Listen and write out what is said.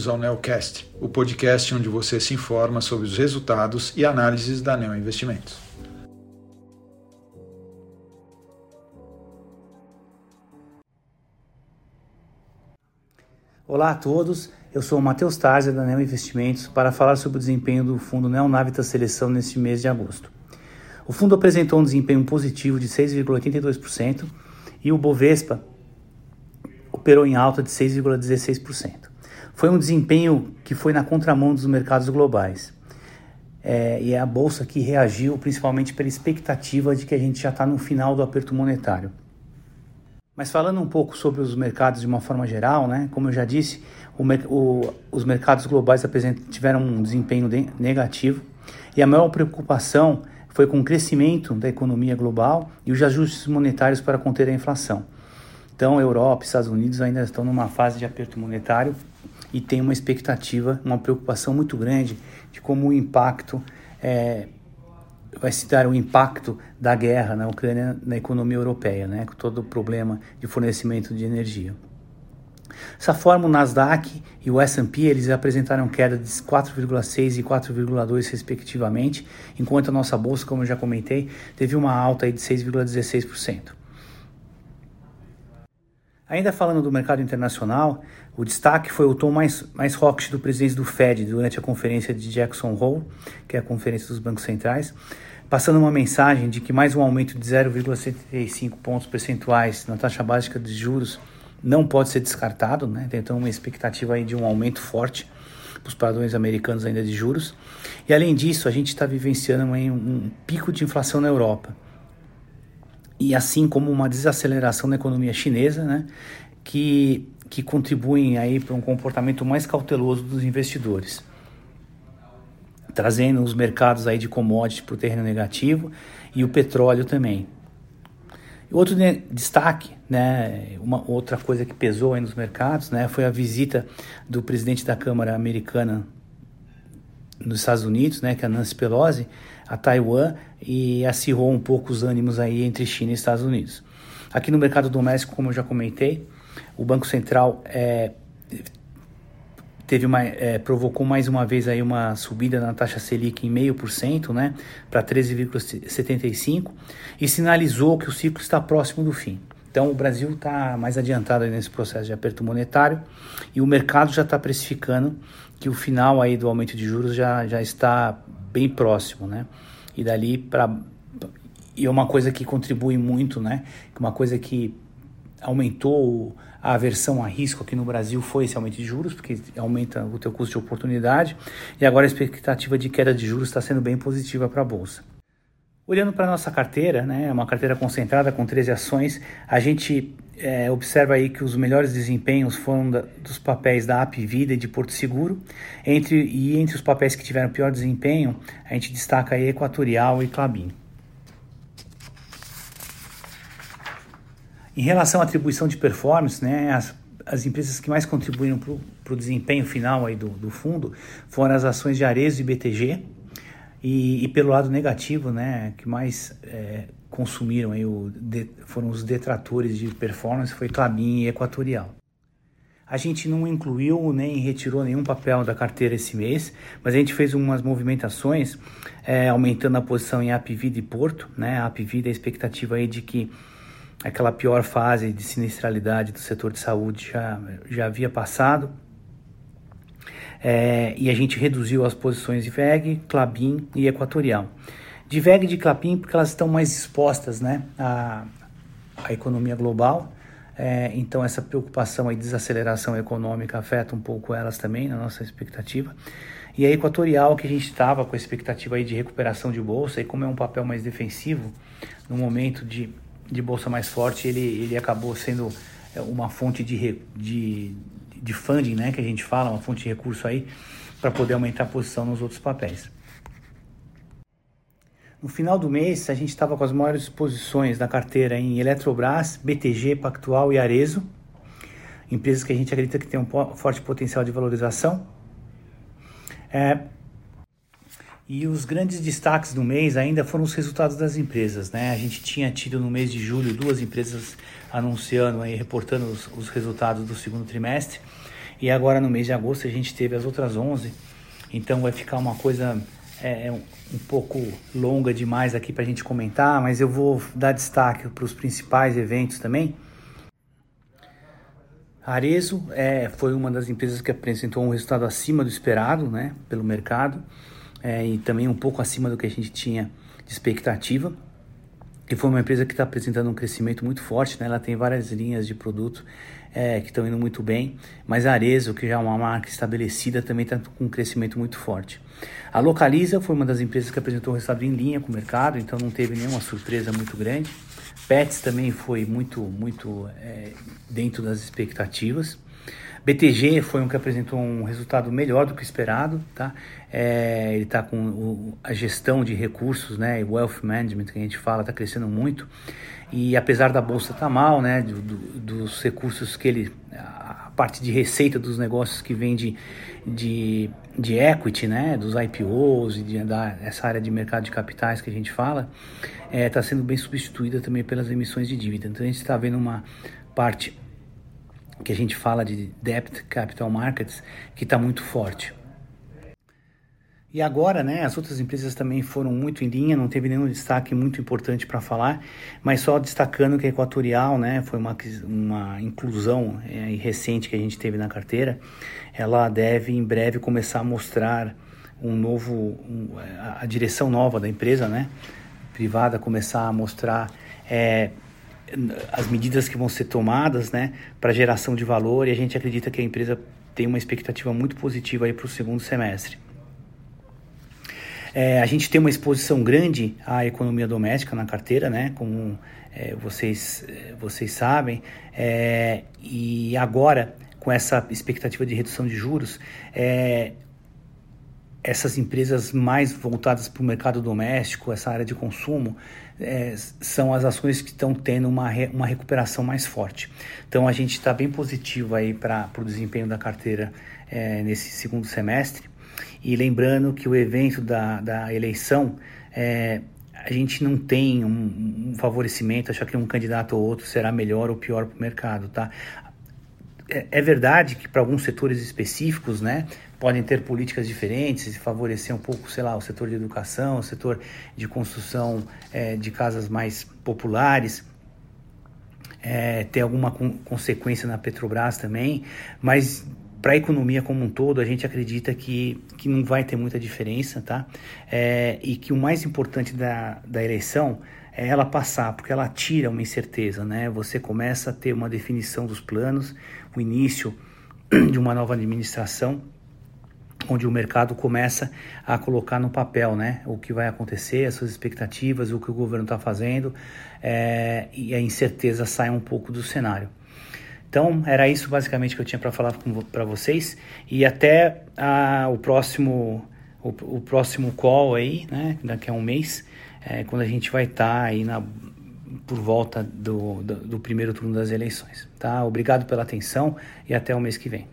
bem-vindos ao Neocast, o podcast onde você se informa sobre os resultados e análises da Neo Investimentos. Olá a todos, eu sou o Matheus Tarza da Neo Investimentos para falar sobre o desempenho do fundo Neonavitas Seleção neste mês de agosto. O fundo apresentou um desempenho positivo de 6,82% e o Bovespa operou em alta de 6,16%. Foi um desempenho que foi na contramão dos mercados globais. É, e é a bolsa que reagiu principalmente pela expectativa de que a gente já está no final do aperto monetário. Mas falando um pouco sobre os mercados de uma forma geral, né, como eu já disse, o, o, os mercados globais tiveram um desempenho de, negativo e a maior preocupação foi com o crescimento da economia global e os ajustes monetários para conter a inflação. Então, Europa e Estados Unidos ainda estão numa fase de aperto monetário e tem uma expectativa, uma preocupação muito grande de como o impacto é, vai se dar o impacto da guerra na Ucrânia na economia europeia, né, com todo o problema de fornecimento de energia. Dessa forma, o Nasdaq e o S&P eles apresentaram queda de 4,6 e 4,2 respectivamente, enquanto a nossa bolsa, como eu já comentei, teve uma alta de 6,16%. Ainda falando do mercado internacional, o destaque foi o tom mais, mais hawkish do presidente do Fed durante a conferência de Jackson Hole, que é a conferência dos bancos centrais, passando uma mensagem de que mais um aumento de 0,75 pontos percentuais na taxa básica de juros não pode ser descartado, né? Então uma expectativa aí de um aumento forte para os padrões americanos ainda de juros. E além disso, a gente está vivenciando um, um pico de inflação na Europa e assim como uma desaceleração na economia chinesa, né, que, que contribuem aí para um comportamento mais cauteloso dos investidores, trazendo os mercados aí de commodities para o terreno negativo e o petróleo também. Outro destaque, né, uma outra coisa que pesou aí nos mercados, né, foi a visita do presidente da Câmara Americana nos Estados Unidos, né, que é a Nancy Pelosi, a Taiwan e acirrou um pouco os ânimos aí entre China e Estados Unidos. Aqui no mercado doméstico, como eu já comentei, o Banco Central é, teve uma, é, provocou mais uma vez aí uma subida na taxa Selic em meio por cento, né, para 13,75 e sinalizou que o ciclo está próximo do fim. Então o Brasil está mais adiantado nesse processo de aperto monetário e o mercado já está precificando que o final aí do aumento de juros já, já está bem próximo, né? E dali para e é uma coisa que contribui muito, né? Uma coisa que aumentou a aversão a risco aqui no Brasil foi esse aumento de juros, porque aumenta o teu custo de oportunidade, e agora a expectativa de queda de juros está sendo bem positiva para a bolsa. Olhando para a nossa carteira, né, uma carteira concentrada com 13 ações, a gente é, observa aí que os melhores desempenhos foram da, dos papéis da AP Vida e de Porto Seguro. Entre, e entre os papéis que tiveram pior desempenho, a gente destaca aí Equatorial e Clabin. Em relação à atribuição de performance, né, as, as empresas que mais contribuíram para o desempenho final aí do, do fundo foram as ações de Arezo e BTG, e, e, pelo lado negativo, né, que mais é, consumiram aí o, de, foram os detratores de performance, foi Clabin e Equatorial. A gente não incluiu nem retirou nenhum papel da carteira esse mês, mas a gente fez umas movimentações, é, aumentando a posição em Apvida e Porto. Né? A Apvida, a expectativa aí de que aquela pior fase de sinistralidade do setor de saúde já, já havia passado, é, e a gente reduziu as posições de VEG, Clabin e Equatorial. De VEG e de Clabin porque elas estão mais expostas né, à, à economia global, é, então essa preocupação e desaceleração econômica afeta um pouco elas também, na nossa expectativa. E a Equatorial, que a gente estava com a expectativa aí de recuperação de bolsa, e como é um papel mais defensivo, no momento de, de bolsa mais forte, ele, ele acabou sendo é, uma fonte de, de, de funding, né, que a gente fala, uma fonte de recurso aí, para poder aumentar a posição nos outros papéis. No final do mês, a gente estava com as maiores posições da carteira em Eletrobras, BTG, Pactual e Arezo, empresas que a gente acredita que tem um forte potencial de valorização. É, e os grandes destaques do mês ainda foram os resultados das empresas. Né? A gente tinha tido no mês de julho duas empresas anunciando, aí, reportando os, os resultados do segundo trimestre. E agora no mês de agosto a gente teve as outras 11, então vai ficar uma coisa é, é um, pouco longa demais aqui para a gente comentar, mas eu vou dar destaque para os principais eventos também. Arezo é, foi uma das empresas que apresentou um resultado acima do esperado né, pelo mercado é, e também um pouco acima do que a gente tinha de expectativa. E foi uma empresa que está apresentando um crescimento muito forte, né? ela tem várias linhas de produto é, que estão indo muito bem, mas a Arezo, que já é uma marca estabelecida, também está com um crescimento muito forte. A Localiza foi uma das empresas que apresentou um resultado em linha com o mercado, então não teve nenhuma surpresa muito grande. Pets também foi muito, muito é, dentro das expectativas. BTG foi um que apresentou um resultado melhor do que esperado, tá? É, ele está com o, a gestão de recursos, né, wealth management que a gente fala, está crescendo muito. E apesar da bolsa estar tá mal, né, do, do, dos recursos que ele, a parte de receita dos negócios que vem de, de, de equity, né, dos IPOs e de, da, essa área de mercado de capitais que a gente fala, está é, tá sendo bem substituída também pelas emissões de dívida. Então a gente está vendo uma parte que a gente fala de debt capital markets, que está muito forte. E agora, né, as outras empresas também foram muito em linha, não teve nenhum destaque muito importante para falar, mas só destacando que a Equatorial, né, foi uma, uma inclusão é, recente que a gente teve na carteira, ela deve em breve começar a mostrar um novo, um, a, direção nova da empresa, né, privada, começar a mostrar é, as medidas que vão ser tomadas né, para geração de valor e a gente acredita que a empresa tem uma expectativa muito positiva para o segundo semestre. É, a gente tem uma exposição grande à economia doméstica na carteira, né, como é, vocês, é, vocês sabem, é, e agora com essa expectativa de redução de juros, é, essas empresas mais voltadas para o mercado doméstico, essa área de consumo, é, são as ações que estão tendo uma, re, uma recuperação mais forte. Então a gente está bem positivo aí para o desempenho da carteira é, nesse segundo semestre. E lembrando que o evento da, da eleição, é, a gente não tem um, um favorecimento, achar que um candidato ou outro será melhor ou pior para o mercado, tá? É, é verdade que para alguns setores específicos, né, podem ter políticas diferentes e favorecer um pouco, sei lá, o setor de educação, o setor de construção é, de casas mais populares, é, ter alguma con consequência na Petrobras também, mas para a economia como um todo, a gente acredita que, que não vai ter muita diferença, tá? É, e que o mais importante da, da eleição é ela passar, porque ela tira uma incerteza, né? Você começa a ter uma definição dos planos, o início de uma nova administração onde o mercado começa a colocar no papel né, o que vai acontecer, as suas expectativas, o que o governo está fazendo, é, e a incerteza sai um pouco do cenário. Então, era isso basicamente que eu tinha para falar para vocês, e até a, o, próximo, o, o, próximo call aí, né, daqui a um mês, é, quando a gente vai estar tá aí na, por volta do, do, do primeiro turno das eleições. Tá? Obrigado pela atenção e até o mês que vem.